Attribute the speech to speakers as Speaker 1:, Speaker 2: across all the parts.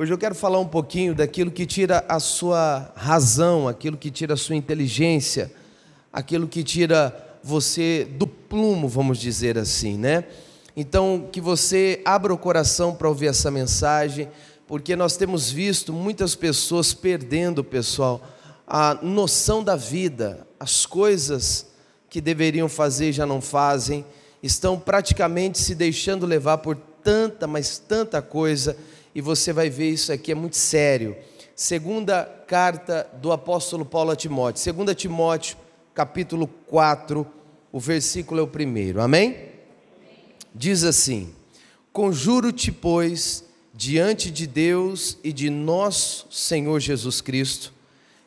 Speaker 1: Hoje eu quero falar um pouquinho daquilo que tira a sua razão, aquilo que tira a sua inteligência, aquilo que tira você do plumo, vamos dizer assim, né? Então, que você abra o coração para ouvir essa mensagem, porque nós temos visto muitas pessoas perdendo, pessoal, a noção da vida, as coisas que deveriam fazer já não fazem, estão praticamente se deixando levar por tanta, mas tanta coisa e você vai ver isso aqui é muito sério. Segunda carta do apóstolo Paulo a Timóteo, segunda Timóteo, capítulo 4, o versículo é o primeiro. Amém? Diz assim: Conjuro-te, pois, diante de Deus e de nosso Senhor Jesus Cristo,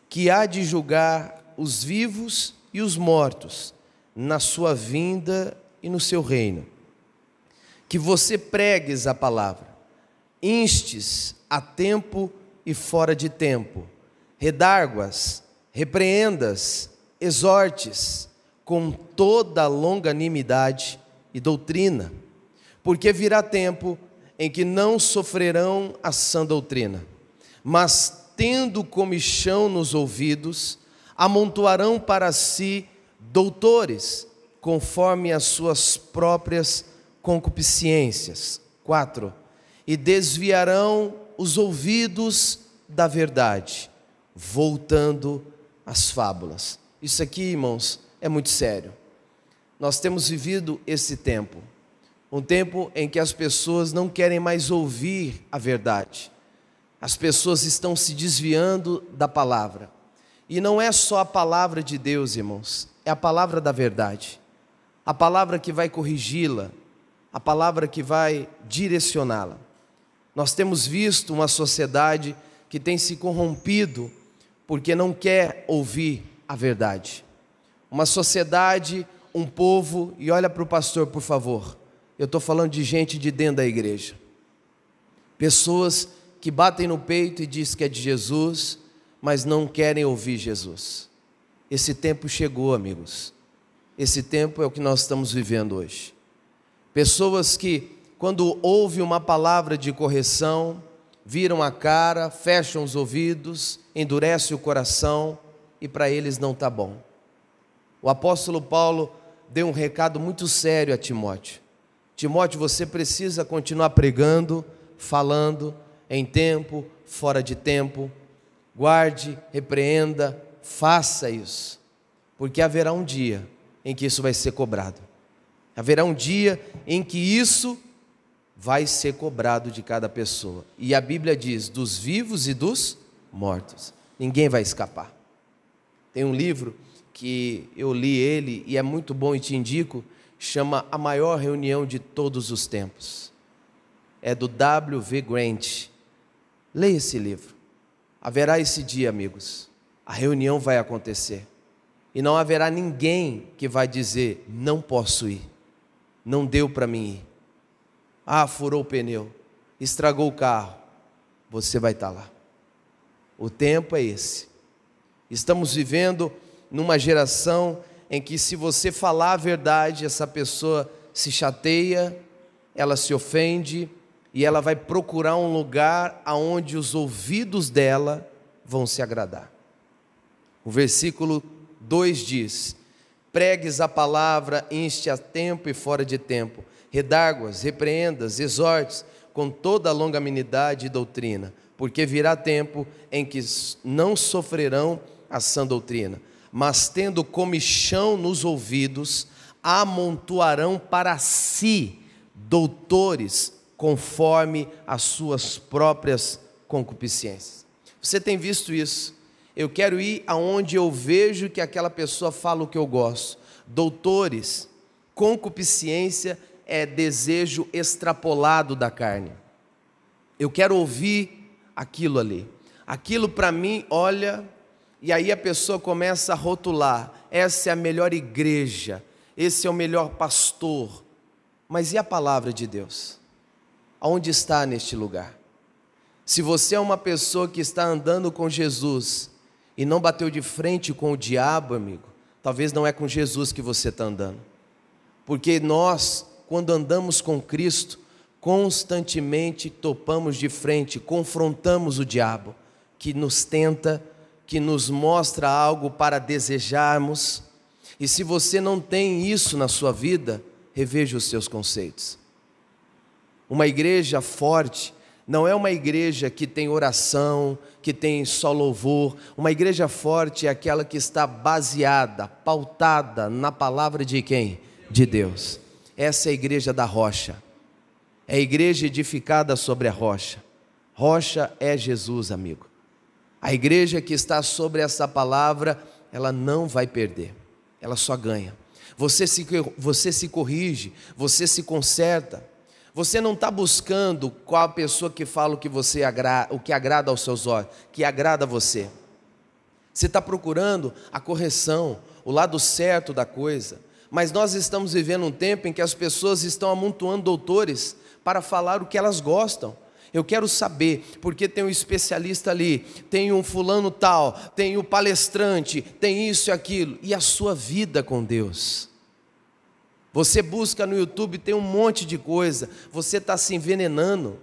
Speaker 1: que há de julgar os vivos e os mortos na sua vinda e no seu reino. Que você pregues a palavra instes a tempo e fora de tempo, redarguas, repreendas, exortes com toda longanimidade e doutrina, porque virá tempo em que não sofrerão a sã doutrina, mas tendo comichão nos ouvidos, amontoarão para si doutores, conforme as suas próprias concupiscências. 4 e desviarão os ouvidos da verdade, voltando às fábulas. Isso aqui, irmãos, é muito sério. Nós temos vivido esse tempo, um tempo em que as pessoas não querem mais ouvir a verdade. As pessoas estão se desviando da palavra. E não é só a palavra de Deus, irmãos, é a palavra da verdade. A palavra que vai corrigi-la, a palavra que vai direcioná-la. Nós temos visto uma sociedade que tem se corrompido porque não quer ouvir a verdade. Uma sociedade, um povo, e olha para o pastor, por favor. Eu estou falando de gente de dentro da igreja. Pessoas que batem no peito e dizem que é de Jesus, mas não querem ouvir Jesus. Esse tempo chegou, amigos. Esse tempo é o que nós estamos vivendo hoje. Pessoas que quando ouve uma palavra de correção, viram a cara, fecham os ouvidos, endurece o coração e para eles não está bom. O apóstolo Paulo deu um recado muito sério a Timóteo. Timóteo, você precisa continuar pregando, falando, em tempo, fora de tempo. Guarde, repreenda, faça isso, porque haverá um dia em que isso vai ser cobrado. Haverá um dia em que isso vai ser cobrado de cada pessoa. E a Bíblia diz: dos vivos e dos mortos. Ninguém vai escapar. Tem um livro que eu li ele e é muito bom e te indico, chama A Maior Reunião de Todos os Tempos. É do W.V. Grant. Leia esse livro. Haverá esse dia, amigos. A reunião vai acontecer. E não haverá ninguém que vai dizer: não posso ir, não deu para mim ir. Ah, furou o pneu, estragou o carro. Você vai estar lá. O tempo é esse. Estamos vivendo numa geração em que, se você falar a verdade, essa pessoa se chateia, ela se ofende e ela vai procurar um lugar aonde os ouvidos dela vão se agradar. O versículo 2 diz: Pregues a palavra, inste a tempo e fora de tempo redarguas, repreendas, exortes, com toda a longanimidade e doutrina, porque virá tempo em que não sofrerão a sã doutrina, mas tendo comichão nos ouvidos, amontoarão para si doutores conforme as suas próprias concupiscências. Você tem visto isso? Eu quero ir aonde eu vejo que aquela pessoa fala o que eu gosto. Doutores, concupiscência é desejo extrapolado da carne. Eu quero ouvir aquilo ali. Aquilo para mim, olha, e aí a pessoa começa a rotular: essa é a melhor igreja, esse é o melhor pastor. Mas e a palavra de Deus? Aonde está neste lugar? Se você é uma pessoa que está andando com Jesus e não bateu de frente com o diabo, amigo, talvez não é com Jesus que você está andando. Porque nós quando andamos com Cristo, constantemente topamos de frente, confrontamos o diabo, que nos tenta, que nos mostra algo para desejarmos. E se você não tem isso na sua vida, reveja os seus conceitos. Uma igreja forte não é uma igreja que tem oração, que tem só louvor. Uma igreja forte é aquela que está baseada, pautada na palavra de quem? De Deus. Essa é a igreja da rocha. É a igreja edificada sobre a rocha. Rocha é Jesus, amigo. A igreja que está sobre essa palavra, ela não vai perder, ela só ganha. Você se, você se corrige, você se conserta. Você não está buscando qual a pessoa que fala o que você agrada, o que agrada aos seus olhos, que agrada a você. Você está procurando a correção, o lado certo da coisa. Mas nós estamos vivendo um tempo em que as pessoas estão amontoando doutores para falar o que elas gostam. Eu quero saber, porque tem um especialista ali, tem um fulano tal, tem o um palestrante, tem isso e aquilo, e a sua vida com Deus. Você busca no YouTube, tem um monte de coisa, você está se envenenando.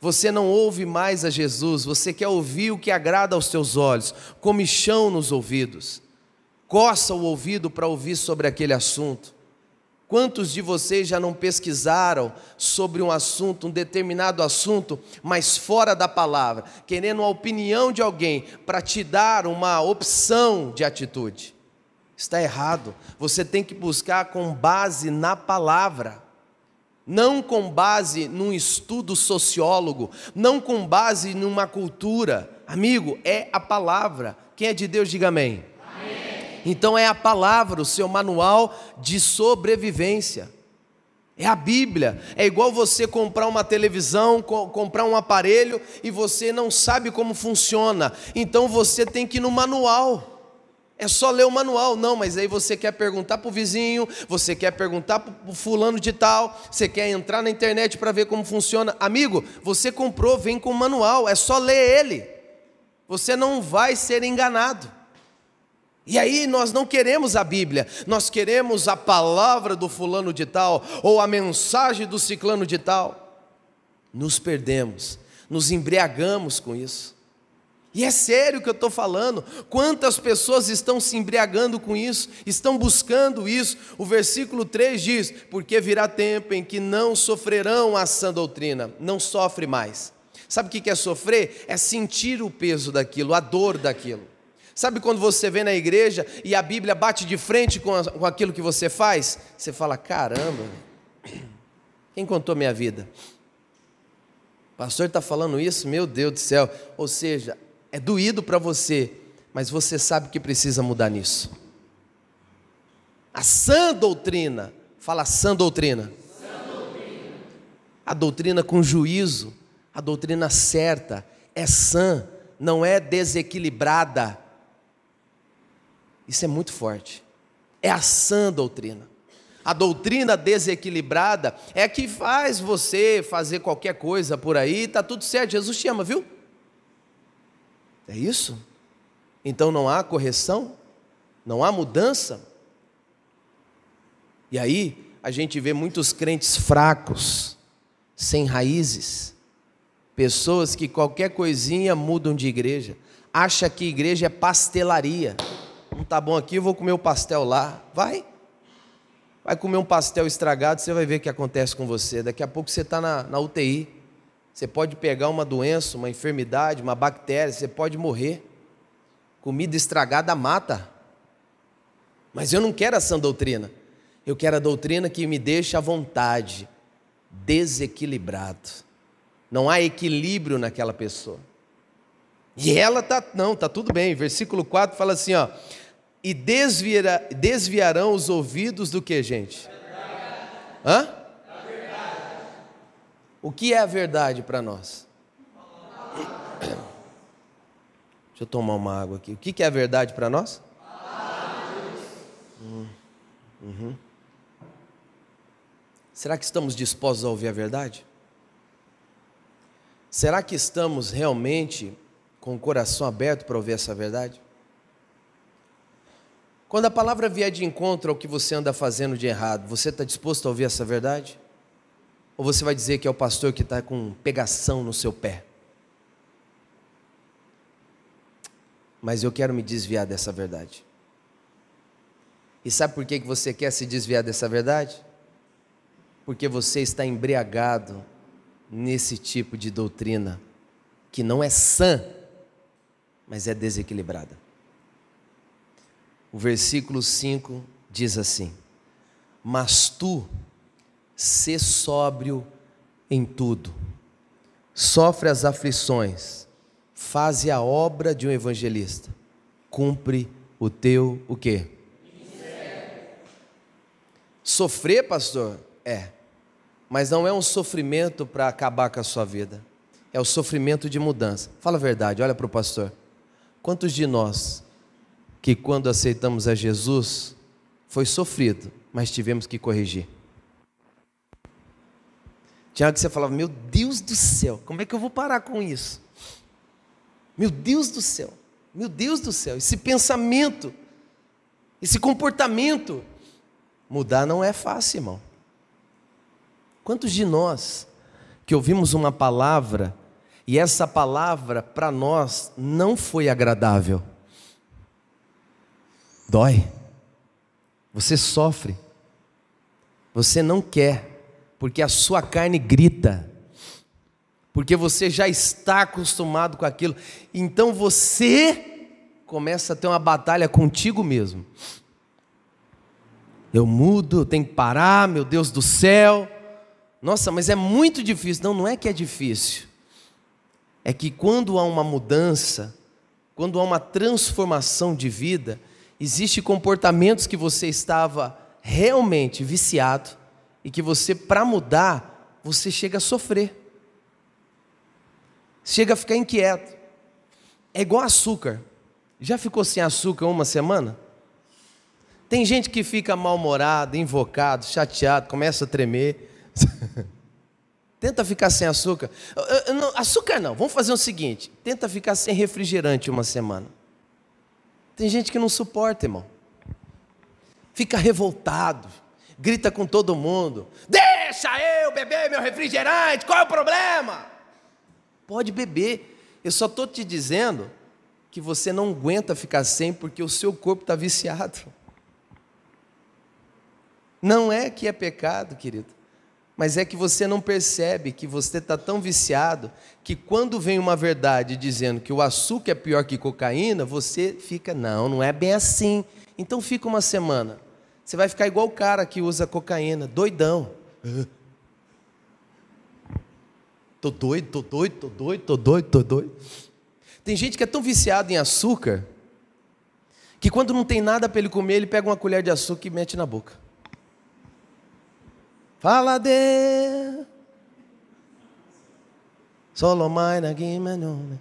Speaker 1: Você não ouve mais a Jesus, você quer ouvir o que agrada aos seus olhos, comichão nos ouvidos. Coça o ouvido para ouvir sobre aquele assunto. Quantos de vocês já não pesquisaram sobre um assunto, um determinado assunto, mas fora da palavra, querendo a opinião de alguém para te dar uma opção de atitude? Está errado. Você tem que buscar com base na palavra. Não com base num estudo sociólogo, não com base numa cultura. Amigo, é a palavra. Quem é de Deus, diga amém. Então é a palavra, o seu manual de sobrevivência. É a Bíblia. É igual você comprar uma televisão, co comprar um aparelho e você não sabe como funciona. Então você tem que ir no manual. É só ler o manual, não, mas aí você quer perguntar para o vizinho, você quer perguntar para o fulano de tal, você quer entrar na internet para ver como funciona. Amigo, você comprou, vem com o manual, é só ler ele. Você não vai ser enganado. E aí nós não queremos a Bíblia, nós queremos a palavra do fulano de tal, ou a mensagem do ciclano de tal. Nos perdemos, nos embriagamos com isso. E é sério o que eu estou falando. Quantas pessoas estão se embriagando com isso, estão buscando isso. O versículo 3 diz: Porque virá tempo em que não sofrerão a sã doutrina, não sofre mais. Sabe o que é sofrer? É sentir o peso daquilo, a dor daquilo. Sabe quando você vem na igreja e a Bíblia bate de frente com, a, com aquilo que você faz? Você fala: caramba, quem contou minha vida? O pastor está falando isso, meu Deus do céu. Ou seja, é doído para você, mas você sabe que precisa mudar nisso. A sã doutrina, fala sã doutrina. Sã doutrina. A doutrina com juízo, a doutrina certa, é sã, não é desequilibrada. Isso é muito forte. É a sã doutrina. A doutrina desequilibrada é que faz você fazer qualquer coisa por aí, está tudo certo. Jesus te ama, viu? É isso? Então não há correção? Não há mudança? E aí a gente vê muitos crentes fracos, sem raízes, pessoas que qualquer coisinha mudam de igreja, acha que igreja é pastelaria. Não tá bom aqui, eu vou comer o pastel lá. Vai. Vai comer um pastel estragado, você vai ver o que acontece com você. Daqui a pouco você está na, na UTI. Você pode pegar uma doença, uma enfermidade, uma bactéria, você pode morrer. Comida estragada mata. Mas eu não quero essa doutrina. Eu quero a doutrina que me deixa à vontade, desequilibrado. Não há equilíbrio naquela pessoa. E ela tá, não, tá tudo bem. Versículo 4 fala assim, ó: "E desviará, desviarão os ouvidos do que, gente? Hã? O que é a verdade para nós? Deixa eu tomar uma água aqui. O que é a verdade para nós? Hum, uhum. Será que estamos dispostos a ouvir a verdade? Será que estamos realmente com o coração aberto para ouvir essa verdade? Quando a palavra vier de encontro ao que você anda fazendo de errado, você está disposto a ouvir essa verdade? Ou você vai dizer que é o pastor que está com pegação no seu pé? Mas eu quero me desviar dessa verdade. E sabe por que você quer se desviar dessa verdade? Porque você está embriagado nesse tipo de doutrina que não é sã, mas é desequilibrada. O versículo 5 diz assim: Mas tu, sê sóbrio em tudo, sofre as aflições, faze a obra de um evangelista, cumpre o teu o quê? Sofrer, pastor? É. Mas não é um sofrimento para acabar com a sua vida. É o sofrimento de mudança. Fala a verdade, olha para o pastor. Quantos de nós que quando aceitamos a Jesus foi sofrido, mas tivemos que corrigir? Tinha hora que você falava, meu Deus do céu, como é que eu vou parar com isso? Meu Deus do céu, meu Deus do céu, esse pensamento, esse comportamento, Mudar não é fácil, irmão. Quantos de nós que ouvimos uma palavra e essa palavra para nós não foi agradável? Dói. Você sofre. Você não quer, porque a sua carne grita. Porque você já está acostumado com aquilo. Então você começa a ter uma batalha contigo mesmo eu mudo, eu tenho que parar, meu Deus do céu. Nossa, mas é muito difícil. Não, não é que é difícil. É que quando há uma mudança, quando há uma transformação de vida, existem comportamentos que você estava realmente viciado e que você, para mudar, você chega a sofrer. Chega a ficar inquieto. É igual açúcar. Já ficou sem açúcar uma semana? Tem gente que fica mal-humorado, invocado, chateado, começa a tremer. tenta ficar sem açúcar. Açúcar não, vamos fazer o seguinte: tenta ficar sem refrigerante uma semana. Tem gente que não suporta, irmão. Fica revoltado, grita com todo mundo: Deixa eu beber meu refrigerante, qual é o problema? Pode beber, eu só estou te dizendo que você não aguenta ficar sem porque o seu corpo está viciado. Não é que é pecado, querido, mas é que você não percebe que você está tão viciado que quando vem uma verdade dizendo que o açúcar é pior que cocaína, você fica, não, não é bem assim. Então fica uma semana. Você vai ficar igual o cara que usa cocaína, doidão. Tô doido, tô doido, tô doido, tô doido, tô doido. Tem gente que é tão viciado em açúcar que quando não tem nada para ele comer, ele pega uma colher de açúcar e mete na boca. Fala de Solo na Guimanone.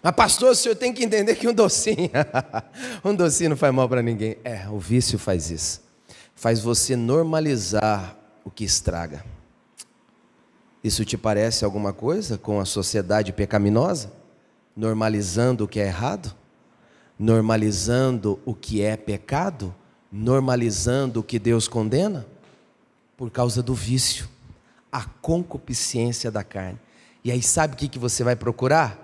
Speaker 1: Mas pastor, o senhor tem que entender que um docinho, um docinho não faz mal para ninguém. É, o vício faz isso. Faz você normalizar o que estraga. Isso te parece alguma coisa com a sociedade pecaminosa? Normalizando o que é errado? Normalizando o que é pecado? Normalizando o que Deus condena? Por causa do vício, a concupiscência da carne. E aí, sabe o que, que você vai procurar?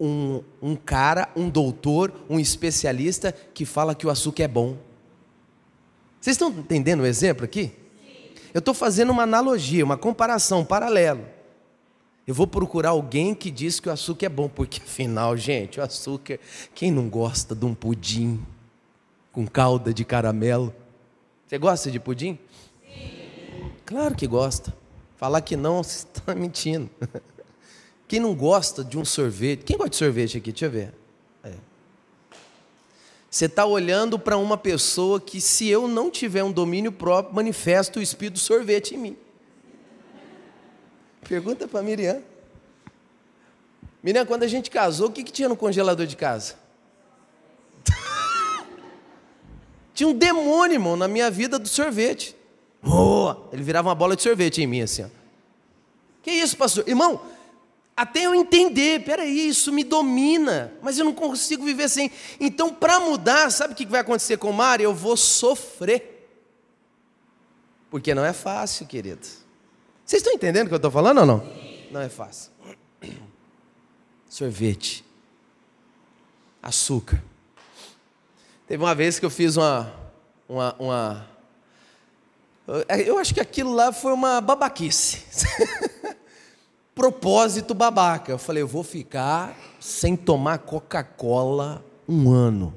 Speaker 1: Um, um cara, um doutor, um especialista que fala que o açúcar é bom. Vocês estão entendendo o exemplo aqui? Eu estou fazendo uma analogia, uma comparação, um paralelo. Eu vou procurar alguém que diz que o açúcar é bom, porque afinal, gente, o açúcar, quem não gosta de um pudim? Com calda de caramelo. Você gosta de pudim? Sim. Claro que gosta. Falar que não, você está mentindo. Quem não gosta de um sorvete? Quem gosta de sorvete aqui? Deixa eu ver. É. Você está olhando para uma pessoa que, se eu não tiver um domínio próprio, manifesta o espírito do sorvete em mim. Pergunta para Miriam. Miriam, quando a gente casou, o que, que tinha no congelador de casa? Tinha um demônio, irmão, na minha vida do sorvete. Oh, ele virava uma bola de sorvete em mim, assim. Ó. Que isso, pastor? Irmão, até eu entender, peraí, isso me domina, mas eu não consigo viver sem. Então, para mudar, sabe o que vai acontecer com o mar? Eu vou sofrer. Porque não é fácil, querido. Vocês estão entendendo o que eu estou falando ou não? Não é fácil. Sorvete. Açúcar. Teve uma vez que eu fiz uma, uma, uma eu acho que aquilo lá foi uma babaquice. Propósito babaca. Eu falei, eu vou ficar sem tomar Coca-Cola um ano.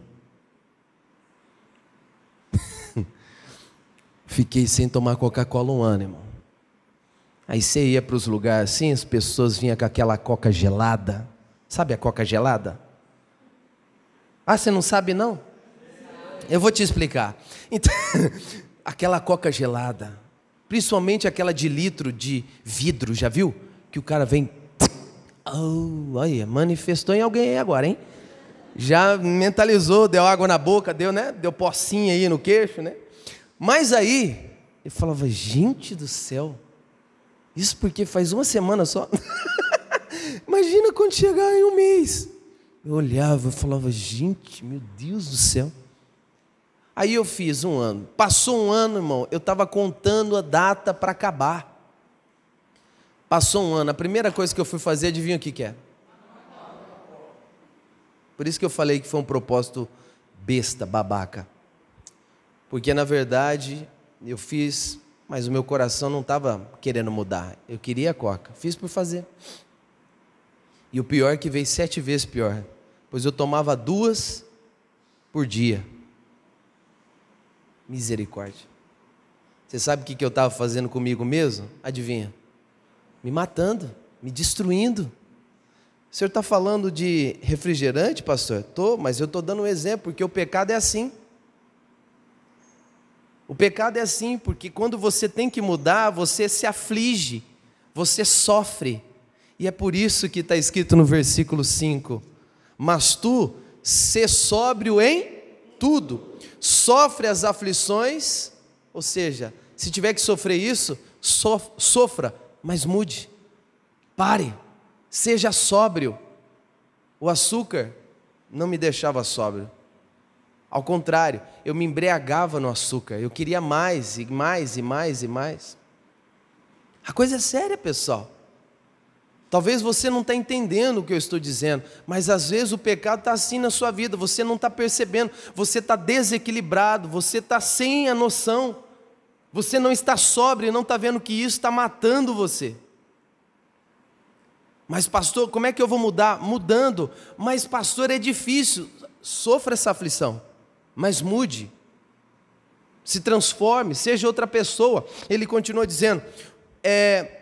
Speaker 1: Fiquei sem tomar Coca-Cola um ano, irmão. Aí você ia para os lugares assim, as pessoas vinham com aquela coca gelada. Sabe a coca gelada? Ah, você não sabe não? Eu vou te explicar. Então, aquela coca gelada, principalmente aquela de litro de vidro, já viu? Que o cara vem. Oh, manifestou em alguém aí agora, hein? Já mentalizou, deu água na boca, deu, né? Deu pocinha aí no queixo, né? Mas aí, eu falava, gente do céu, isso porque faz uma semana só. Imagina quando chegar em um mês. Eu olhava, eu falava, gente, meu Deus do céu. Aí eu fiz um ano. Passou um ano, irmão, eu estava contando a data para acabar. Passou um ano, a primeira coisa que eu fui fazer, adivinha o que, que é? Por isso que eu falei que foi um propósito besta, babaca. Porque na verdade eu fiz, mas o meu coração não estava querendo mudar. Eu queria a coca. Fiz por fazer. E o pior é que veio sete vezes pior. Pois eu tomava duas por dia. Misericórdia. Você sabe o que eu estava fazendo comigo mesmo? Adivinha? Me matando, me destruindo. O senhor está falando de refrigerante, pastor? Estou, mas eu estou dando um exemplo, porque o pecado é assim. O pecado é assim, porque quando você tem que mudar, você se aflige, você sofre. E é por isso que está escrito no versículo 5: Mas tu, se sóbrio em tudo, sofre as aflições, ou seja, se tiver que sofrer isso, sofra, mas mude, pare, seja sóbrio. O açúcar não me deixava sóbrio. Ao contrário, eu me embriagava no açúcar, eu queria mais e mais e mais e mais. A coisa é séria, pessoal. Talvez você não está entendendo o que eu estou dizendo, mas às vezes o pecado está assim na sua vida, você não está percebendo, você está desequilibrado, você está sem a noção, você não está sóbrio, não está vendo que isso está matando você. Mas, pastor, como é que eu vou mudar? Mudando. Mas, pastor, é difícil. Sofra essa aflição, mas mude. Se transforme, seja outra pessoa. Ele continua dizendo: é,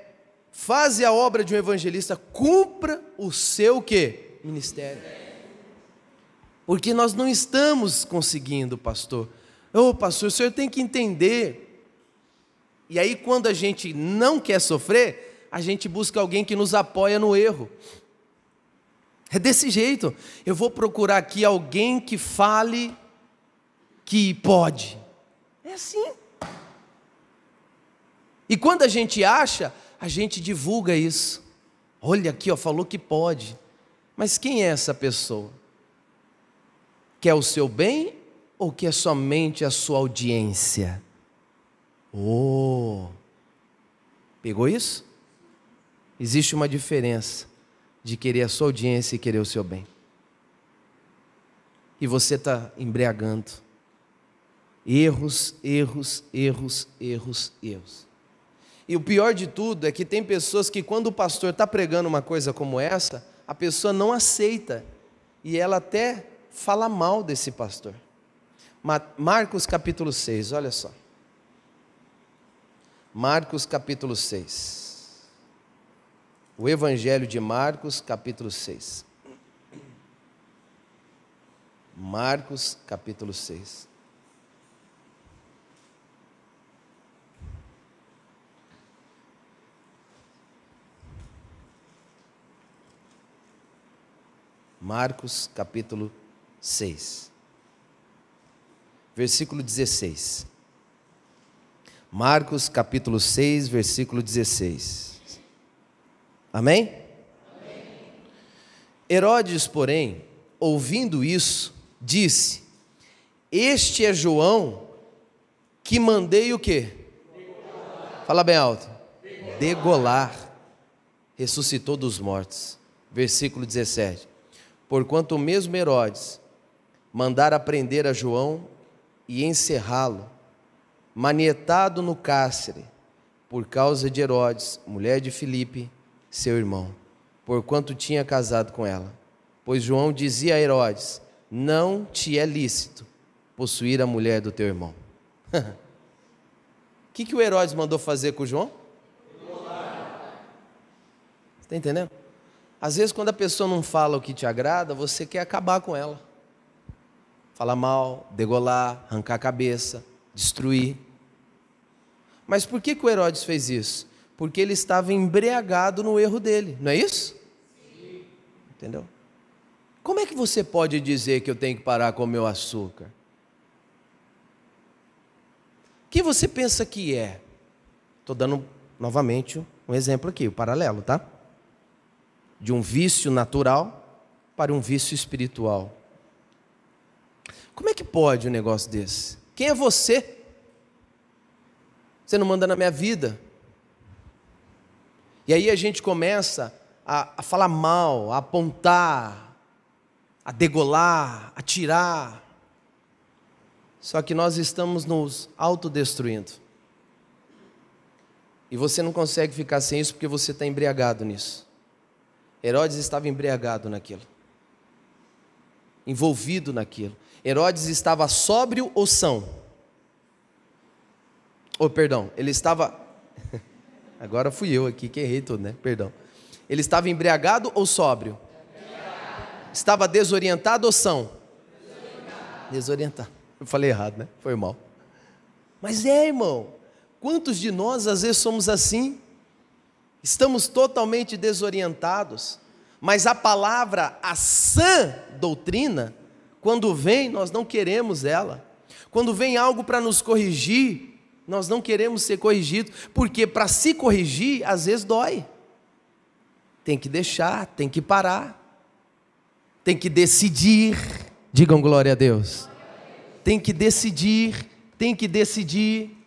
Speaker 1: faze a obra de um evangelista, cumpra o seu que? Ministério. Porque nós não estamos conseguindo, pastor. Ô, oh, pastor, o senhor tem que entender. E aí, quando a gente não quer sofrer, a gente busca alguém que nos apoia no erro. É desse jeito. Eu vou procurar aqui alguém que fale que pode. É assim. E quando a gente acha, a gente divulga isso. Olha aqui, ó, falou que pode. Mas quem é essa pessoa? Quer o seu bem ou quer somente a sua audiência? Oh! Pegou isso? Existe uma diferença de querer a sua audiência e querer o seu bem. E você está embriagando. Erros, erros, erros, erros, erros. E o pior de tudo é que tem pessoas que, quando o pastor está pregando uma coisa como essa, a pessoa não aceita e ela até fala mal desse pastor. Marcos capítulo 6, olha só. Marcos capítulo 6. O Evangelho de Marcos, capítulo 6. Marcos, capítulo 6. Marcos capítulo 6, versículo 16. Marcos capítulo 6, versículo 16. Amém? Amém? Herodes, porém, ouvindo isso, disse: Este é João que mandei o quê? Fala bem alto. Degolar. Ressuscitou dos mortos. Versículo 17. Porquanto o mesmo Herodes mandara prender a João e encerrá-lo, manietado no cárcere, por causa de Herodes, mulher de Filipe, seu irmão, porquanto tinha casado com ela. Pois João dizia a Herodes: Não te é lícito possuir a mulher do teu irmão. O que, que o Herodes mandou fazer com o João? Está entendendo? Às vezes, quando a pessoa não fala o que te agrada, você quer acabar com ela. Falar mal, degolar, arrancar a cabeça, destruir. Mas por que, que o Herodes fez isso? Porque ele estava embriagado no erro dele, não é isso? Sim. Entendeu? Como é que você pode dizer que eu tenho que parar com o meu açúcar? O que você pensa que é? Estou dando novamente um exemplo aqui, o um paralelo, tá? De um vício natural para um vício espiritual. Como é que pode um negócio desse? Quem é você? Você não manda na minha vida. E aí a gente começa a, a falar mal, a apontar, a degolar, a tirar. Só que nós estamos nos autodestruindo. E você não consegue ficar sem isso porque você está embriagado nisso. Herodes estava embriagado naquilo, envolvido naquilo. Herodes estava sóbrio ou são? Oh, perdão, ele estava. Agora fui eu aqui que errei tudo, né? Perdão. Ele estava embriagado ou sóbrio? Estava desorientado ou são? Desorientado. desorientado. Eu falei errado, né? Foi mal. Mas é, irmão. Quantos de nós às vezes somos assim? Estamos totalmente desorientados. Mas a palavra, a sã doutrina, quando vem, nós não queremos ela. Quando vem algo para nos corrigir, nós não queremos ser corrigidos, porque para se corrigir, às vezes dói. Tem que deixar, tem que parar, tem que decidir. Digam glória a Deus. Tem que decidir, tem que decidir,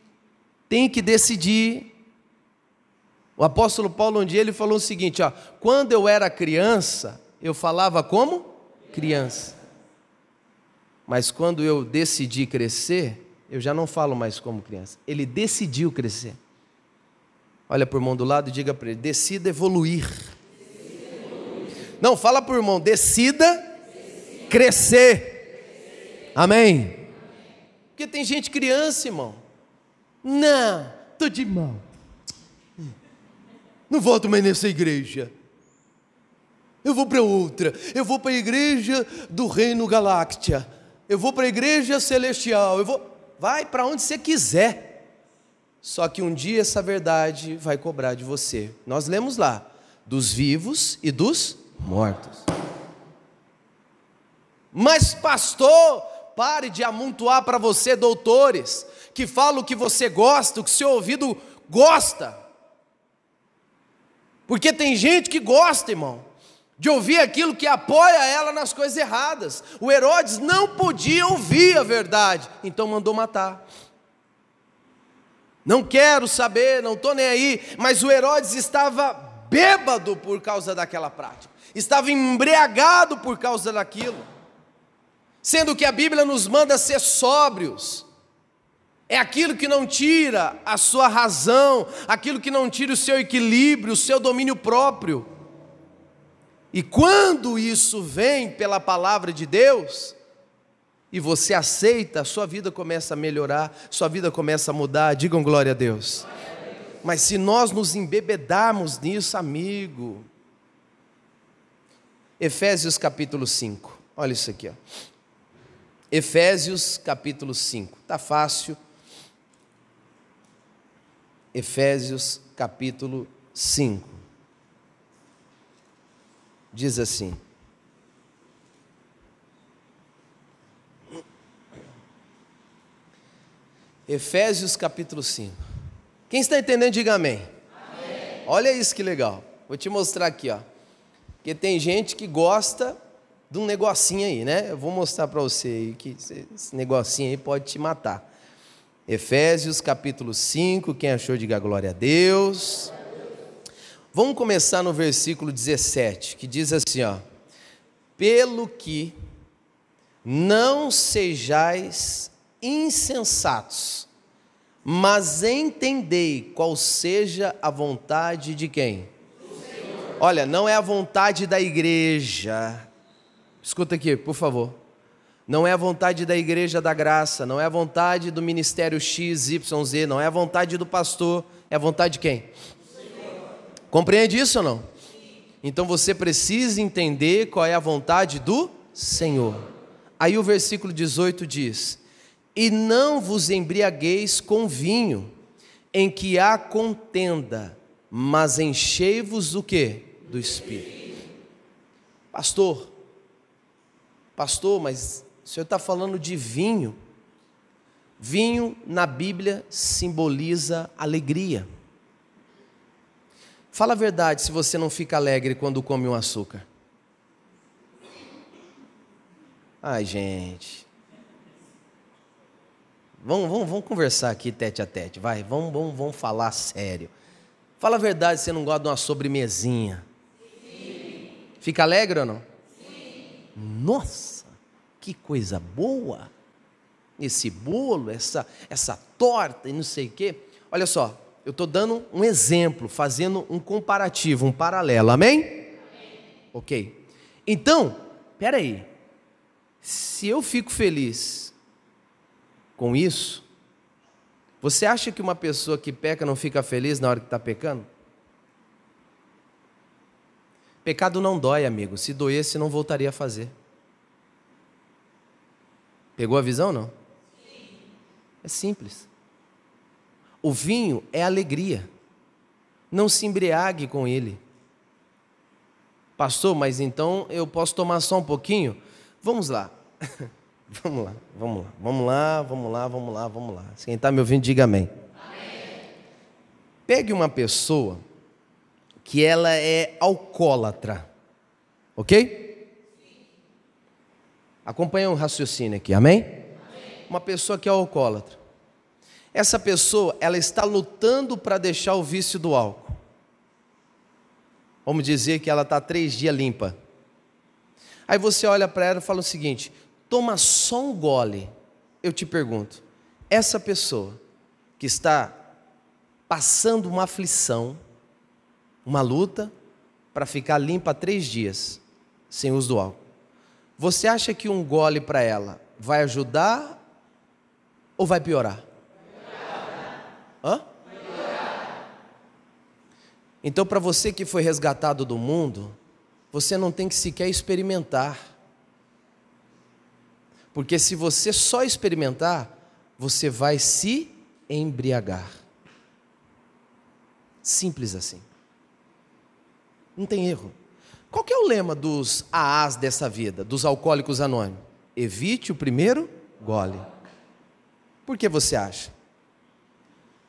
Speaker 1: tem que decidir. O apóstolo Paulo um dia ele falou o seguinte, ó, quando eu era criança, eu falava como criança. Mas quando eu decidi crescer, eu já não falo mais como criança. Ele decidiu crescer. Olha para o irmão do lado e diga para ele: decida evoluir. Não, fala para o irmão: decida, crescer. crescer. Amém. Porque tem gente criança, irmão. Não, estou de mal. Não volto mais nessa igreja. Eu vou para outra. Eu vou para a igreja do Reino Galáctia. Eu vou para a igreja celestial. Eu vou vai para onde você quiser. Só que um dia essa verdade vai cobrar de você. Nós lemos lá, dos vivos e dos mortos. Mas, pastor, pare de amontoar para você doutores que falam o que você gosta, o que seu ouvido gosta. Porque tem gente que gosta, irmão de ouvir aquilo que apoia ela nas coisas erradas. O Herodes não podia ouvir a verdade, então mandou matar. Não quero saber, não estou nem aí, mas o Herodes estava bêbado por causa daquela prática, estava embriagado por causa daquilo, sendo que a Bíblia nos manda ser sóbrios. É aquilo que não tira a sua razão, aquilo que não tira o seu equilíbrio, o seu domínio próprio. E quando isso vem pela palavra de Deus, e você aceita, sua vida começa a melhorar, sua vida começa a mudar. Digam glória a Deus. Mas se nós nos embebedarmos nisso, amigo. Efésios capítulo 5. Olha isso aqui, ó. Efésios capítulo 5. Tá fácil. Efésios capítulo 5 diz assim: Efésios capítulo 5. Quem está entendendo, diga amém. amém. Olha isso que legal. Vou te mostrar aqui, ó. Porque tem gente que gosta de um negocinho aí, né? Eu vou mostrar para você aí que esse negocinho aí pode te matar. Efésios capítulo 5, quem achou, diga glória a Deus. Vamos começar no versículo 17, que diz assim, ó: Pelo que não sejais insensatos, mas entendei qual seja a vontade de quem? Olha, não é a vontade da igreja. Escuta aqui, por favor. Não é a vontade da igreja da graça, não é a vontade do ministério X, Y, Z, não é a vontade do pastor, é a vontade de quem? Compreende isso ou não? Então você precisa entender qual é a vontade do Senhor. Aí o versículo 18 diz: E não vos embriagueis com vinho, em que há contenda, mas enchei-vos do que? Do Espírito. Pastor, pastor, mas o senhor está falando de vinho. Vinho na Bíblia simboliza alegria. Fala a verdade se você não fica alegre quando come um açúcar. Ai, gente. Vamos, vamos, vamos conversar aqui tete a tete, vai. Vamos, vamos, vamos falar sério. Fala a verdade, você não gosta de uma sobremesinha. Sim. Fica alegre ou não? Sim. Nossa! Que coisa boa, esse bolo, essa, essa torta e não sei o quê. Olha só, eu estou dando um exemplo, fazendo um comparativo, um paralelo, amém? amém? Ok. Então, peraí, se eu fico feliz com isso, você acha que uma pessoa que peca não fica feliz na hora que está pecando? Pecado não dói, amigo. Se doesse, não voltaria a fazer. Pegou a visão não? Sim. É simples. O vinho é alegria. Não se embriague com ele. Pastor, mas então eu posso tomar só um pouquinho? Vamos lá. vamos lá, vamos lá, vamos lá, vamos lá, vamos lá, vamos lá. Quem está me ouvindo, diga amém. amém. Pegue uma pessoa que ela é alcoólatra, ok? Acompanha o um raciocínio aqui, amém? amém? Uma pessoa que é alcoólatra. Essa pessoa, ela está lutando para deixar o vício do álcool. Vamos dizer que ela está três dias limpa. Aí você olha para ela e fala o seguinte: toma só um gole. Eu te pergunto, essa pessoa que está passando uma aflição, uma luta, para ficar limpa três dias, sem uso do álcool. Você acha que um gole para ela vai ajudar ou vai piorar? Hã? Então, para você que foi resgatado do mundo, você não tem que sequer experimentar. Porque se você só experimentar, você vai se embriagar. Simples assim. Não tem erro. Qual que é o lema dos AAs dessa vida, dos alcoólicos anônimos? Evite o primeiro gole. Por que você acha?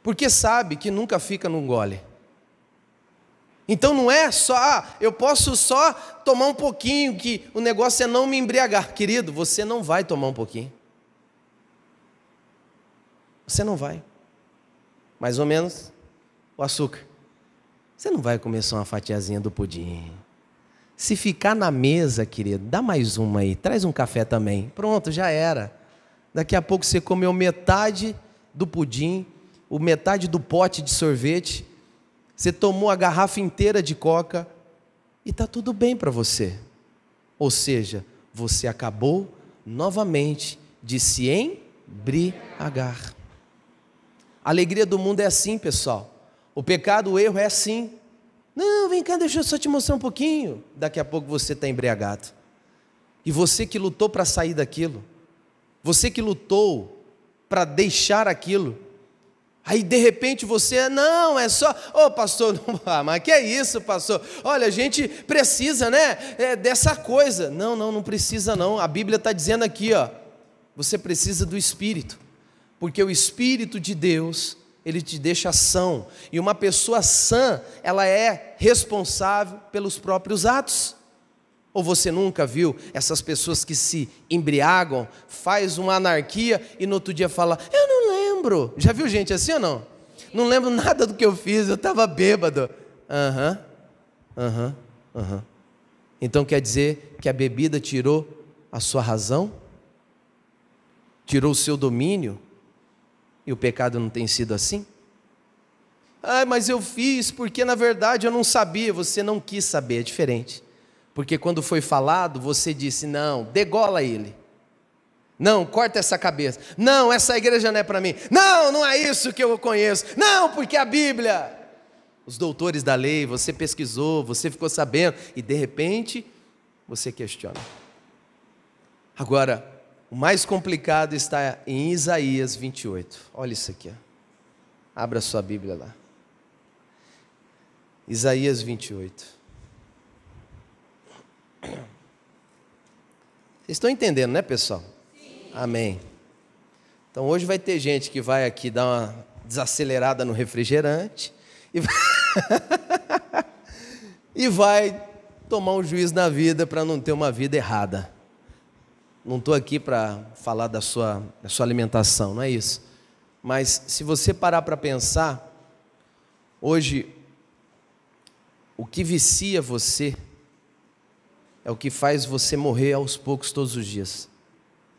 Speaker 1: Porque sabe que nunca fica num gole. Então não é só, ah, eu posso só tomar um pouquinho, que o negócio é não me embriagar. Querido, você não vai tomar um pouquinho. Você não vai. Mais ou menos o açúcar. Você não vai comer só uma fatiazinha do pudim. Se ficar na mesa, querido, dá mais uma aí, traz um café também. Pronto, já era. Daqui a pouco você comeu metade do pudim, o metade do pote de sorvete, você tomou a garrafa inteira de coca e está tudo bem para você. Ou seja, você acabou novamente de se embriagar. A alegria do mundo é assim, pessoal. O pecado, o erro é assim. Não, vem cá, deixa eu só te mostrar um pouquinho. Daqui a pouco você está embriagado. E você que lutou para sair daquilo, você que lutou para deixar aquilo, aí de repente você, não, é só, ô oh, pastor, não, ah, mas que é isso, pastor? Olha, a gente precisa, né, é, dessa coisa. Não, não, não precisa não. A Bíblia está dizendo aqui, ó, você precisa do Espírito, porque o Espírito de Deus ele te deixa são. E uma pessoa sã, ela é responsável pelos próprios atos. Ou você nunca viu essas pessoas que se embriagam, faz uma anarquia e no outro dia fala: "Eu não lembro. Já viu gente assim ou não? Não lembro nada do que eu fiz, eu estava bêbado. Aham, aham, aham. Então quer dizer que a bebida tirou a sua razão? Tirou o seu domínio? E o pecado não tem sido assim? Ah, mas eu fiz porque na verdade eu não sabia. Você não quis saber, é diferente. Porque quando foi falado, você disse: não, degola ele. Não, corta essa cabeça. Não, essa igreja não é para mim. Não, não é isso que eu conheço. Não, porque a Bíblia. Os doutores da lei, você pesquisou, você ficou sabendo, e de repente você questiona. Agora, o mais complicado está em Isaías 28. Olha isso aqui. Abra sua Bíblia lá. Isaías 28. Vocês estão entendendo, né, pessoal? Sim. Amém. Então hoje vai ter gente que vai aqui dar uma desacelerada no refrigerante e vai, e vai tomar um juízo na vida para não ter uma vida errada. Não estou aqui para falar da sua, da sua alimentação, não é isso. Mas se você parar para pensar, hoje o que vicia você é o que faz você morrer aos poucos todos os dias.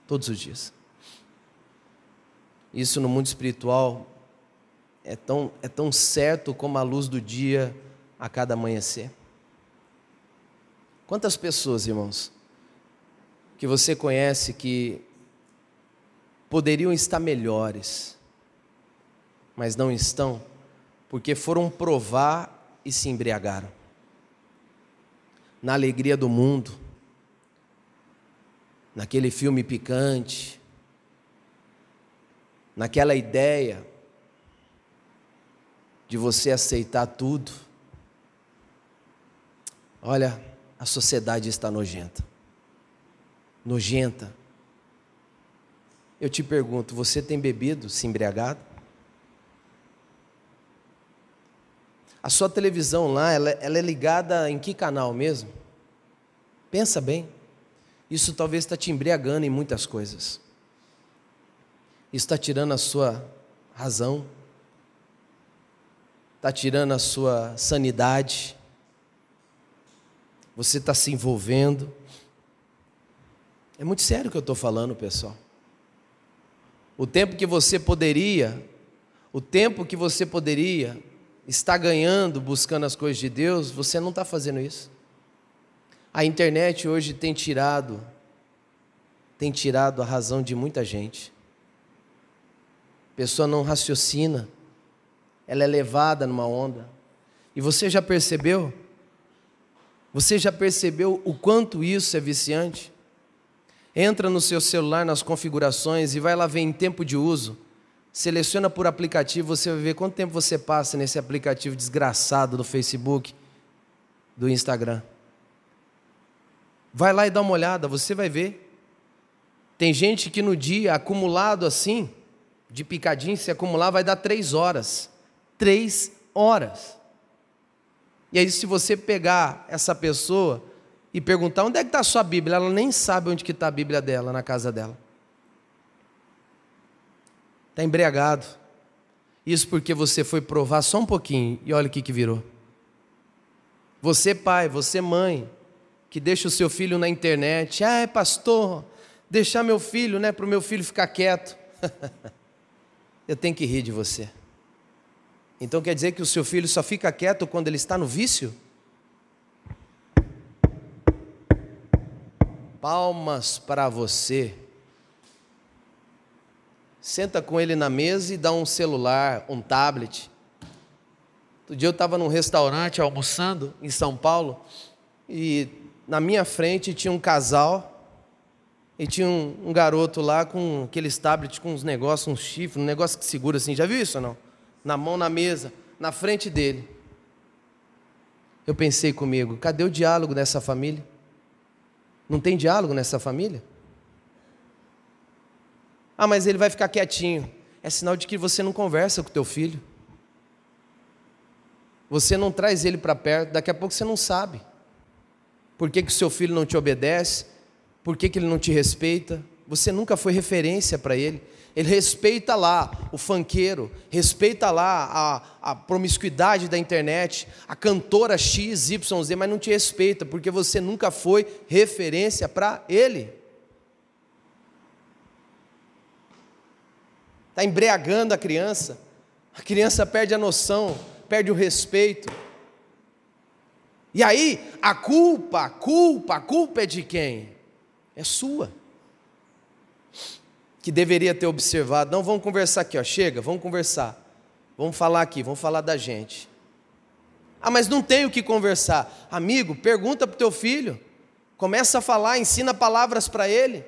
Speaker 1: Todos os dias. Isso no mundo espiritual é tão, é tão certo como a luz do dia a cada amanhecer. Quantas pessoas, irmãos, que você conhece que poderiam estar melhores, mas não estão, porque foram provar e se embriagaram. Na alegria do mundo, naquele filme picante, naquela ideia de você aceitar tudo. Olha, a sociedade está nojenta. Nojenta. Eu te pergunto, você tem bebido, se embriagado? A sua televisão lá, ela, ela é ligada em que canal mesmo? Pensa bem. Isso talvez está te embriagando em muitas coisas. Isso está tirando a sua razão, está tirando a sua sanidade, você está se envolvendo. É muito sério o que eu estou falando, pessoal. O tempo que você poderia, o tempo que você poderia está ganhando buscando as coisas de Deus, você não está fazendo isso. A internet hoje tem tirado, tem tirado a razão de muita gente. A pessoa não raciocina, ela é levada numa onda. E você já percebeu? Você já percebeu o quanto isso é viciante? Entra no seu celular nas configurações e vai lá ver em tempo de uso seleciona por aplicativo, você vai ver quanto tempo você passa nesse aplicativo desgraçado do Facebook, do Instagram. Vai lá e dá uma olhada, você vai ver. Tem gente que no dia, acumulado assim, de picadinho, se acumular, vai dar três horas. Três horas. E aí, se você pegar essa pessoa e perguntar onde é que está a sua Bíblia, ela nem sabe onde está a Bíblia dela, na casa dela está embriagado. Isso porque você foi provar só um pouquinho e olha o que, que virou. Você, pai, você, mãe, que deixa o seu filho na internet, ah, é pastor, deixar meu filho, né, para o meu filho ficar quieto. Eu tenho que rir de você. Então quer dizer que o seu filho só fica quieto quando ele está no vício? Palmas para você senta com ele na mesa e dá um celular, um tablet. Outro dia eu estava num restaurante almoçando em São Paulo e na minha frente tinha um casal e tinha um, um garoto lá com aqueles tablets com uns negócios, uns chifres, um negócio que segura assim. Já viu isso ou não? Na mão na mesa, na frente dele. Eu pensei comigo, cadê o diálogo nessa família? Não tem diálogo nessa família? Ah, mas ele vai ficar quietinho. É sinal de que você não conversa com teu filho. Você não traz ele para perto, daqui a pouco você não sabe. Por que, que o seu filho não te obedece? Por que, que ele não te respeita? Você nunca foi referência para ele. Ele respeita lá o fanqueiro, respeita lá a, a promiscuidade da internet, a cantora XYZ, mas não te respeita, porque você nunca foi referência para ele. Está embriagando a criança, a criança perde a noção, perde o respeito. E aí, a culpa, a culpa, a culpa é de quem? É sua que deveria ter observado. Não, vamos conversar aqui, ó. Chega, vamos conversar. Vamos falar aqui, vamos falar da gente. Ah, mas não tem o que conversar. Amigo, pergunta para o teu filho. Começa a falar, ensina palavras para ele.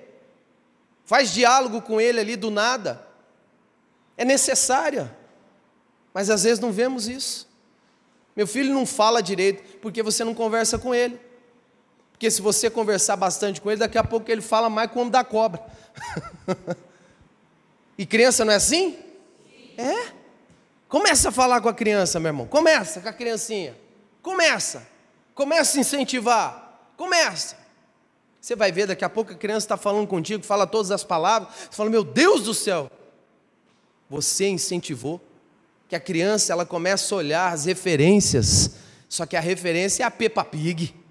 Speaker 1: Faz diálogo com ele ali do nada. É necessário. Mas às vezes não vemos isso. Meu filho não fala direito porque você não conversa com ele. Porque se você conversar bastante com ele, daqui a pouco ele fala mais como da cobra. e criança não é assim? É. Começa a falar com a criança, meu irmão. Começa com a criancinha. Começa. Começa a incentivar. Começa. Você vai ver, daqui a pouco a criança está falando contigo, fala todas as palavras. Você fala, meu Deus do céu. Você incentivou que a criança ela começa a olhar as referências. Só que a referência é a Peppa Pig.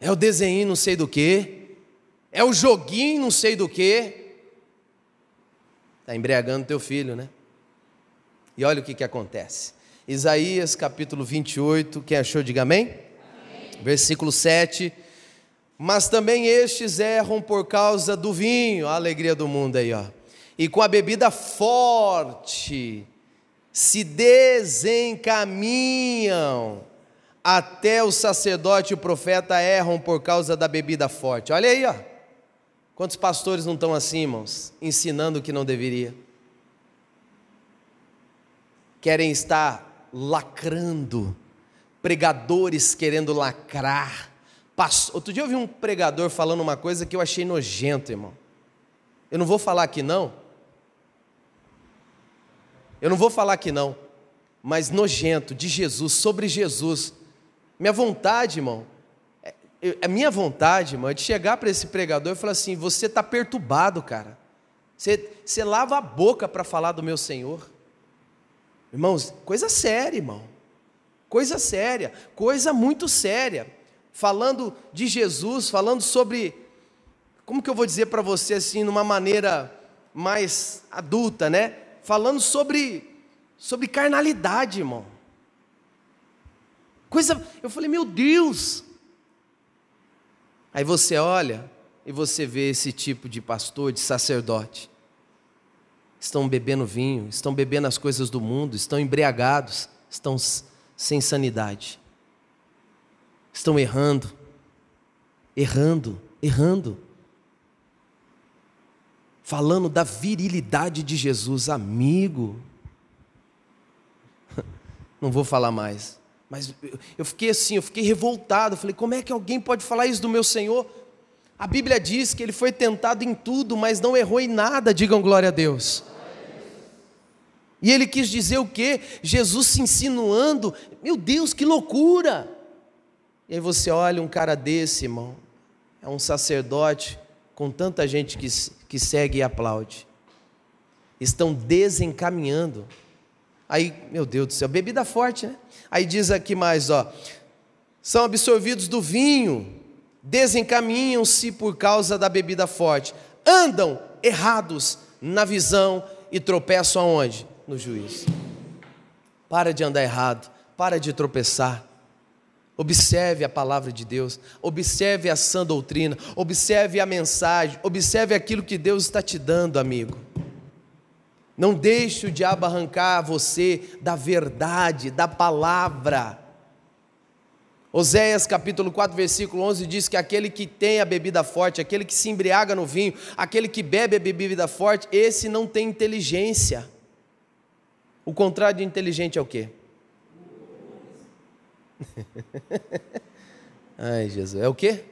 Speaker 1: É o desenho não sei do que é o joguinho não sei do que. Está embriagando teu filho, né? E olha o que, que acontece. Isaías capítulo 28, quem achou, diga amém? amém. Versículo 7. Mas também estes erram por causa do vinho, a alegria do mundo aí, ó. E com a bebida forte se desencaminham até o sacerdote e o profeta erram por causa da bebida forte. Olha aí, ó. Quantos pastores não estão assim, irmãos, ensinando o que não deveria? Querem estar lacrando, pregadores querendo lacrar. Outro dia eu vi um pregador falando uma coisa que eu achei nojento, irmão. Eu não vou falar aqui não. Eu não vou falar aqui não, mas nojento de Jesus, sobre Jesus. Minha vontade, irmão, a minha vontade, irmão, é de chegar para esse pregador e falar assim: você está perturbado, cara. Você, você lava a boca para falar do meu Senhor. Irmãos, coisa séria, irmão. Coisa séria, coisa muito séria. Falando de Jesus, falando sobre. Como que eu vou dizer para você assim, numa maneira mais adulta, né? Falando sobre, sobre carnalidade, irmão. Coisa. Eu falei, meu Deus, Aí você olha e você vê esse tipo de pastor, de sacerdote. Estão bebendo vinho, estão bebendo as coisas do mundo, estão embriagados, estão sem sanidade. Estão errando, errando, errando. Falando da virilidade de Jesus, amigo. Não vou falar mais. Mas eu fiquei assim, eu fiquei revoltado. falei, como é que alguém pode falar isso do meu Senhor? A Bíblia diz que ele foi tentado em tudo, mas não errou em nada. Digam glória a Deus. E ele quis dizer o quê? Jesus se insinuando. Meu Deus, que loucura! E aí você olha um cara desse, irmão. É um sacerdote com tanta gente que, que segue e aplaude. Estão desencaminhando. Aí, meu Deus do céu, bebida forte, né? Aí diz aqui mais, ó, são absorvidos do vinho, desencaminham-se por causa da bebida forte, andam errados na visão e tropeçam aonde? No juízo. Para de andar errado, para de tropeçar. Observe a palavra de Deus, observe a sã doutrina, observe a mensagem, observe aquilo que Deus está te dando, amigo. Não deixe o diabo arrancar você da verdade, da palavra. Oséias capítulo 4, versículo 11 diz que aquele que tem a bebida forte, aquele que se embriaga no vinho, aquele que bebe a bebida forte, esse não tem inteligência. O contrário de inteligente é o quê? Ai, Jesus. É o quê?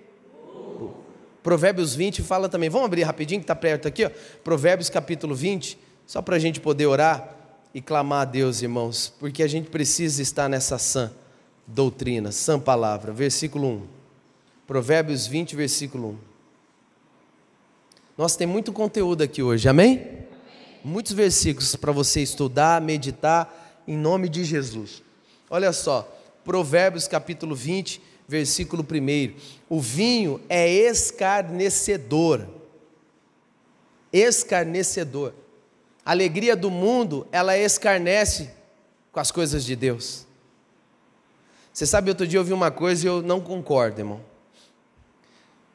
Speaker 1: Provérbios 20 fala também. Vamos abrir rapidinho que está perto aqui. Ó. Provérbios capítulo 20 só para a gente poder orar e clamar a Deus, irmãos, porque a gente precisa estar nessa sã doutrina, sã palavra. Versículo 1. Provérbios 20, versículo 1. Nós tem muito conteúdo aqui hoje, amém? amém. Muitos versículos para você estudar, meditar, em nome de Jesus. Olha só, Provérbios capítulo 20, versículo 1. O vinho é escarnecedor. Escarnecedor. A alegria do mundo, ela escarnece com as coisas de Deus. Você sabe, outro dia eu vi uma coisa e eu não concordo, irmão.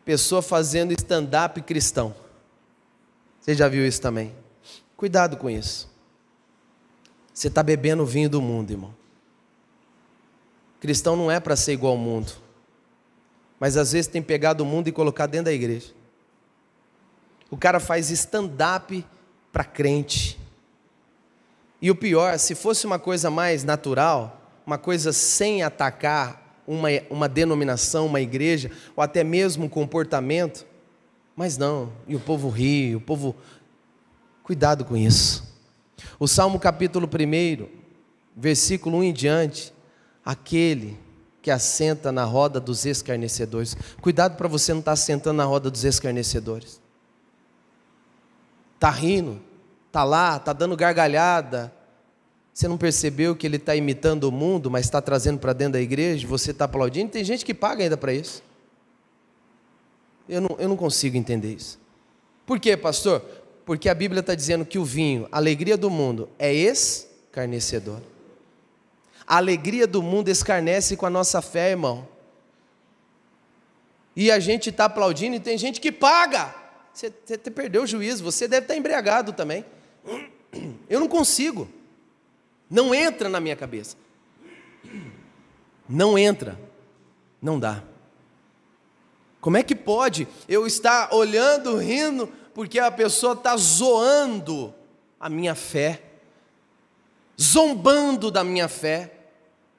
Speaker 1: Pessoa fazendo stand-up cristão. Você já viu isso também? Cuidado com isso. Você está bebendo o vinho do mundo, irmão. Cristão não é para ser igual ao mundo. Mas às vezes tem pegado o mundo e colocado dentro da igreja. O cara faz stand-up para crente. E o pior, se fosse uma coisa mais natural, uma coisa sem atacar uma, uma denominação, uma igreja, ou até mesmo um comportamento, mas não, e o povo ri, o povo. Cuidado com isso. O Salmo capítulo 1, versículo 1 em diante, aquele que assenta na roda dos escarnecedores. Cuidado para você não estar tá sentando na roda dos escarnecedores. Está rindo, está lá, está dando gargalhada, você não percebeu que ele está imitando o mundo, mas está trazendo para dentro da igreja? Você está aplaudindo? Tem gente que paga ainda para isso. Eu não, eu não consigo entender isso. Por quê, pastor? Porque a Bíblia está dizendo que o vinho, a alegria do mundo, é escarnecedor. A alegria do mundo escarnece com a nossa fé, irmão. E a gente está aplaudindo e tem gente que paga. Você, você perdeu o juízo, você deve estar embriagado também. Eu não consigo. Não entra na minha cabeça. Não entra. Não dá. Como é que pode eu estar olhando, rindo, porque a pessoa está zoando a minha fé, zombando da minha fé,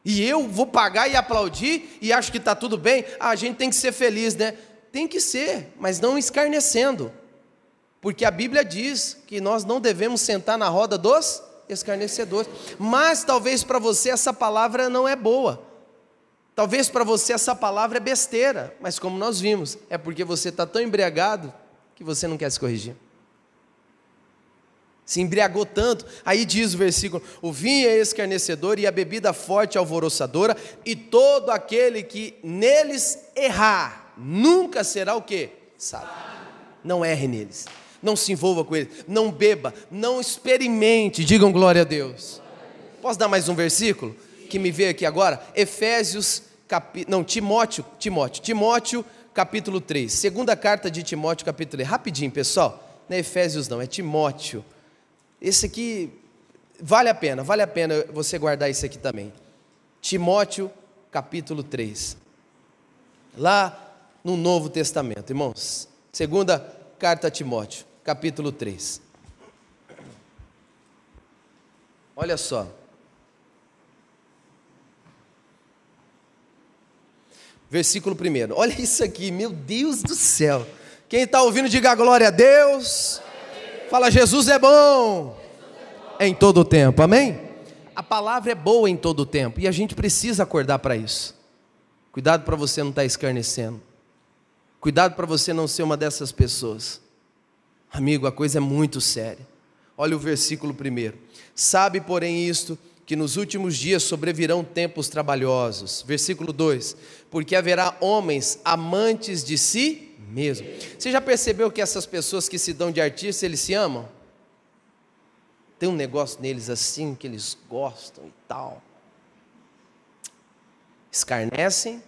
Speaker 1: e eu vou pagar e aplaudir e acho que está tudo bem? Ah, a gente tem que ser feliz, né? Tem que ser, mas não escarnecendo, porque a Bíblia diz que nós não devemos sentar na roda dos escarnecedores. Mas talvez para você essa palavra não é boa. Talvez para você essa palavra é besteira, mas como nós vimos, é porque você está tão embriagado que você não quer se corrigir. Se embriagou tanto, aí diz o versículo: o vinho é escarnecedor e a bebida forte alvoroçadora, e todo aquele que neles errar, nunca será o que? Sabe. Não erre neles não se envolva com ele, não beba, não experimente, digam glória a Deus. Posso dar mais um versículo que me veio aqui agora? Efésios, capi... não, Timóteo, Timóteo, Timóteo, capítulo 3. Segunda carta de Timóteo, capítulo 3. Rapidinho, pessoal. Não é Efésios, não, é Timóteo. Esse aqui vale a pena, vale a pena você guardar isso aqui também. Timóteo, capítulo 3. Lá no Novo Testamento, irmãos. Segunda carta a Timóteo capítulo 3. Olha só. Versículo 1. Olha isso aqui, meu Deus do céu. Quem está ouvindo, diga glória a Deus. Fala, Jesus é bom. Em todo o tempo, amém? A palavra é boa em todo o tempo e a gente precisa acordar para isso. Cuidado para você não estar tá escarnecendo. Cuidado para você não ser uma dessas pessoas. Amigo, a coisa é muito séria. Olha o versículo primeiro. Sabe, porém, isto, que nos últimos dias sobrevirão tempos trabalhosos. Versículo 2: Porque haverá homens amantes de si mesmo. Você já percebeu que essas pessoas que se dão de artista, eles se amam? Tem um negócio neles assim que eles gostam e tal. Escarnecem,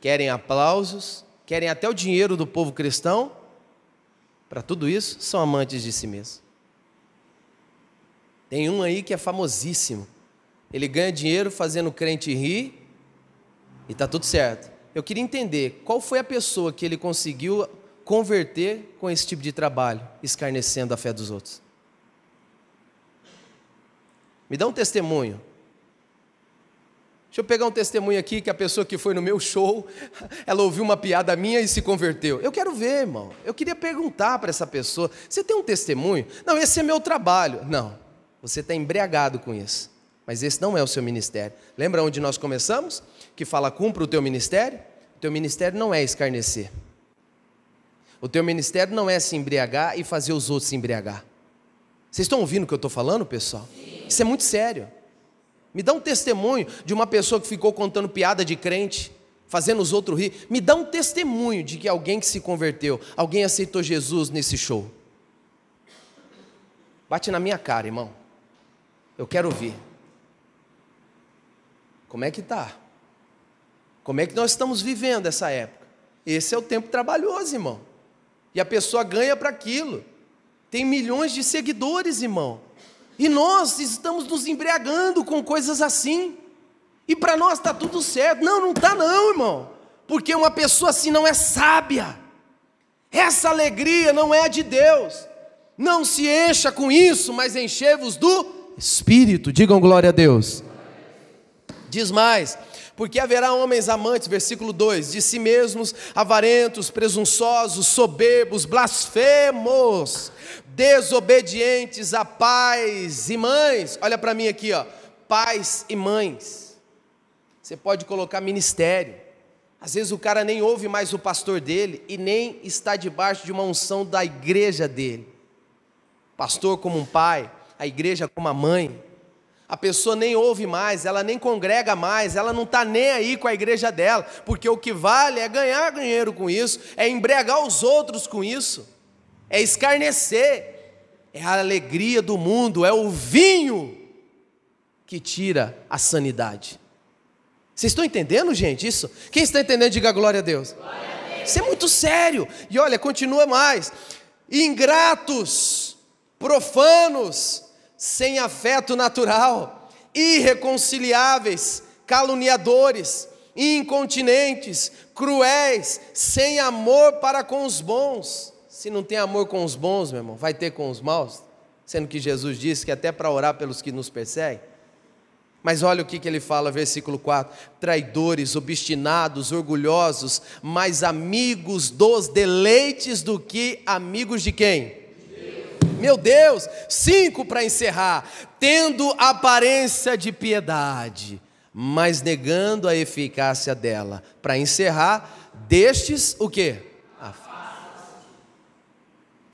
Speaker 1: querem aplausos, querem até o dinheiro do povo cristão para tudo isso, são amantes de si mesmo. Tem um aí que é famosíssimo. Ele ganha dinheiro fazendo o crente rir e está tudo certo. Eu queria entender qual foi a pessoa que ele conseguiu converter com esse tipo de trabalho, escarnecendo a fé dos outros. Me dá um testemunho. Deixa eu pegar um testemunho aqui que a pessoa que foi no meu show, ela ouviu uma piada minha e se converteu. Eu quero ver, irmão. Eu queria perguntar para essa pessoa: você tem um testemunho? Não, esse é meu trabalho. Não, você está embriagado com isso. Mas esse não é o seu ministério. Lembra onde nós começamos? Que fala: cumpra o teu ministério. O teu ministério não é escarnecer. O teu ministério não é se embriagar e fazer os outros se embriagar. Vocês estão ouvindo o que eu estou falando, pessoal? Isso é muito sério. Me dá um testemunho de uma pessoa que ficou contando piada de crente, fazendo os outros rir. Me dá um testemunho de que alguém que se converteu, alguém aceitou Jesus nesse show. Bate na minha cara, irmão. Eu quero ouvir. Como é que tá? Como é que nós estamos vivendo essa época? Esse é o tempo trabalhoso, irmão. E a pessoa ganha para aquilo. Tem milhões de seguidores, irmão. E nós estamos nos embriagando com coisas assim. E para nós está tudo certo. Não, não está não, irmão. Porque uma pessoa assim não é sábia. Essa alegria não é de Deus. Não se encha com isso, mas enchei-vos do Espírito. Digam glória a Deus. Diz mais: porque haverá homens amantes, versículo 2, de si mesmos, avarentos, presunçosos, soberbos, blasfemos, desobedientes a pais e mães. Olha para mim aqui, ó, pais e mães. Você pode colocar ministério. Às vezes o cara nem ouve mais o pastor dele e nem está debaixo de uma unção da igreja dele. Pastor como um pai, a igreja como a mãe a pessoa nem ouve mais, ela nem congrega mais, ela não está nem aí com a igreja dela, porque o que vale é ganhar dinheiro com isso, é embriagar os outros com isso, é escarnecer, é a alegria do mundo, é o vinho que tira a sanidade. Vocês estão entendendo, gente, isso? Quem está entendendo, diga glória a Deus. Isso é muito sério. E olha, continua mais: ingratos, profanos, sem afeto natural, irreconciliáveis, caluniadores, incontinentes, cruéis, sem amor para com os bons. Se não tem amor com os bons, meu irmão, vai ter com os maus? Sendo que Jesus disse que até para orar pelos que nos perseguem. Mas olha o que, que ele fala, versículo 4: traidores, obstinados, orgulhosos, mais amigos dos deleites do que amigos de quem? Meu Deus, cinco para encerrar. Tendo aparência de piedade, mas negando a eficácia dela. Para encerrar, destes o que? Afasta.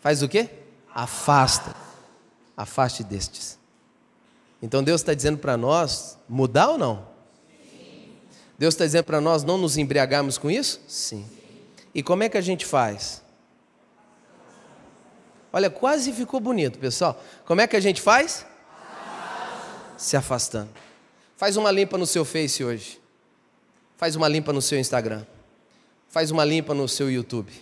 Speaker 1: Faz o que? Afasta. Afaste destes. Então Deus está dizendo para nós mudar ou não? Sim. Deus está dizendo para nós não nos embriagarmos com isso? Sim. E como é que a gente faz? Olha, quase ficou bonito, pessoal. Como é que a gente faz? Se afastando. Faz uma limpa no seu Face hoje. Faz uma limpa no seu Instagram. Faz uma limpa no seu YouTube.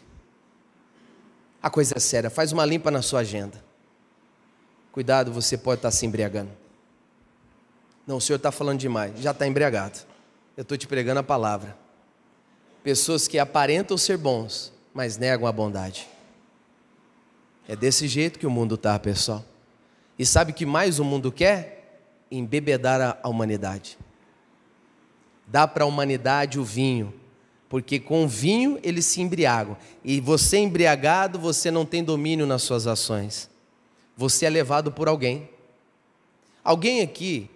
Speaker 1: A coisa é séria. Faz uma limpa na sua agenda. Cuidado, você pode estar se embriagando. Não, o senhor está falando demais. Já está embriagado. Eu estou te pregando a palavra. Pessoas que aparentam ser bons, mas negam a bondade. É desse jeito que o mundo está, pessoal. E sabe o que mais o mundo quer? Embebedar a humanidade. Dá para a humanidade o vinho, porque com o vinho eles se embriagam. E você embriagado, você não tem domínio nas suas ações. Você é levado por alguém. Alguém aqui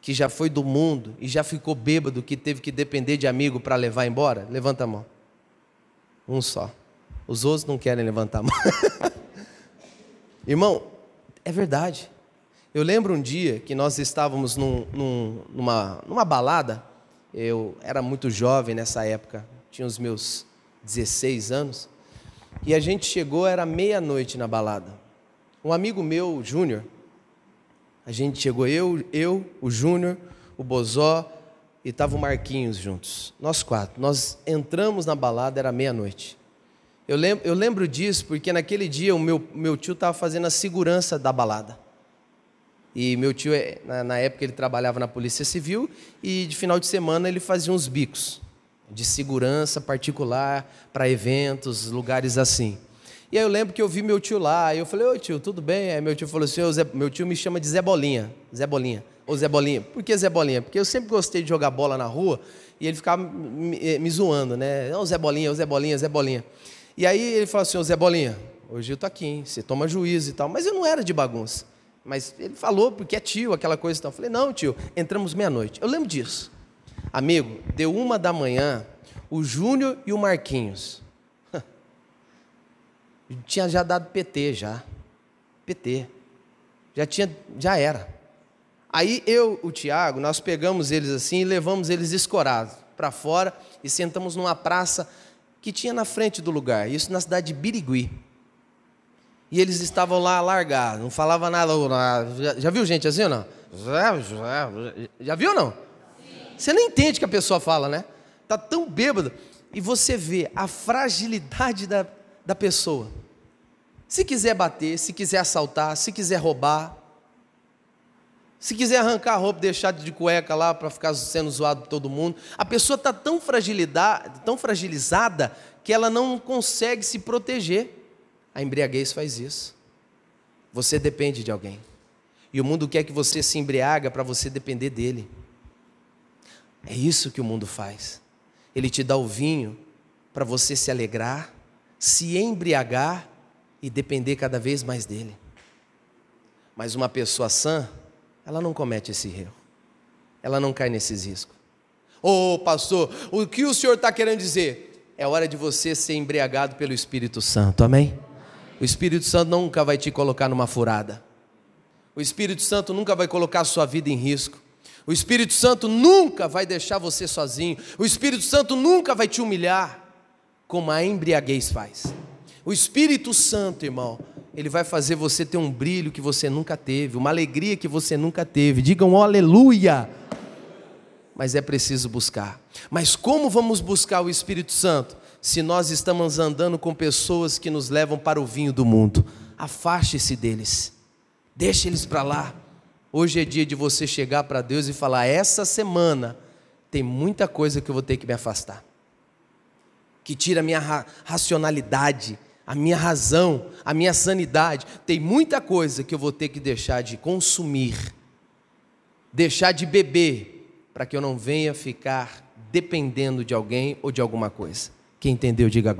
Speaker 1: que já foi do mundo e já ficou bêbado, que teve que depender de amigo para levar embora? Levanta a mão. Um só. Os outros não querem levantar a mão. Irmão, é verdade. Eu lembro um dia que nós estávamos num, num, numa, numa balada, eu era muito jovem nessa época, tinha os meus 16 anos, e a gente chegou, era meia-noite na balada. Um amigo meu, Júnior, a gente chegou, eu, eu o Júnior, o Bozó e estava o Marquinhos juntos, nós quatro. Nós entramos na balada, era meia-noite. Eu lembro, eu lembro disso porque naquele dia o meu, meu tio estava fazendo a segurança da balada. E meu tio, é, na, época, ele trabalhava na Polícia Civil e de final de semana ele fazia uns bicos de segurança particular para eventos, lugares assim. E aí eu lembro que eu vi meu tio lá, e eu falei, ô tio, tudo bem? Aí meu tio falou assim, Zé, meu tio me chama de Zé Bolinha, Zé Bolinha, ô Zé Bolinha. Por que Zé Bolinha? Porque eu sempre gostei de jogar bola na rua e ele ficava me, me zoando, né? Ô Zé Bolinha, ô Zé Bolinha, Zé Bolinha. E aí ele falou assim, ô Zé Bolinha, hoje eu tô aqui, hein? você toma juízo e tal. Mas eu não era de bagunça. Mas ele falou, porque é tio, aquela coisa e tal. Eu falei, não, tio, entramos meia-noite. Eu lembro disso. Amigo, deu uma da manhã, o Júnior e o Marquinhos. tinha já dado PT já. PT. Já tinha, já era. Aí eu, o Tiago, nós pegamos eles assim e levamos eles escorados para fora e sentamos numa praça que tinha na frente do lugar, isso na cidade de Birigui. E eles estavam lá largados, não falava nada. Já, já viu gente assim ou não? Já viu ou não? Você nem entende o que a pessoa fala, né? Tá tão bêbado. E você vê a fragilidade da, da pessoa. Se quiser bater, se quiser assaltar, se quiser roubar, se quiser arrancar a roupa, deixar de cueca lá para ficar sendo zoado por todo mundo, a pessoa está tão, tão fragilizada que ela não consegue se proteger. A embriaguez faz isso. Você depende de alguém. E o mundo quer que você se embriaga para você depender dele. É isso que o mundo faz. Ele te dá o vinho para você se alegrar, se embriagar e depender cada vez mais dele. Mas uma pessoa sã, ela não comete esse erro. Ela não cai nesses riscos. Ô oh, pastor, o que o senhor está querendo dizer? É hora de você ser embriagado pelo Espírito Santo, amém? O Espírito Santo nunca vai te colocar numa furada. O Espírito Santo nunca vai colocar a sua vida em risco. O Espírito Santo nunca vai deixar você sozinho. O Espírito Santo nunca vai te humilhar, como a embriaguez faz. O Espírito Santo, irmão, ele vai fazer você ter um brilho que você nunca teve, uma alegria que você nunca teve. Digam oh, aleluia! Mas é preciso buscar. Mas como vamos buscar o Espírito Santo? Se nós estamos andando com pessoas que nos levam para o vinho do mundo, afaste-se deles, deixe eles para lá. Hoje é dia de você chegar para Deus e falar: essa semana tem muita coisa que eu vou ter que me afastar, que tira a minha ra racionalidade, a minha razão, a minha sanidade. Tem muita coisa que eu vou ter que deixar de consumir, deixar de beber, para que eu não venha ficar dependendo de alguém ou de alguma coisa. Quem entendeu, diga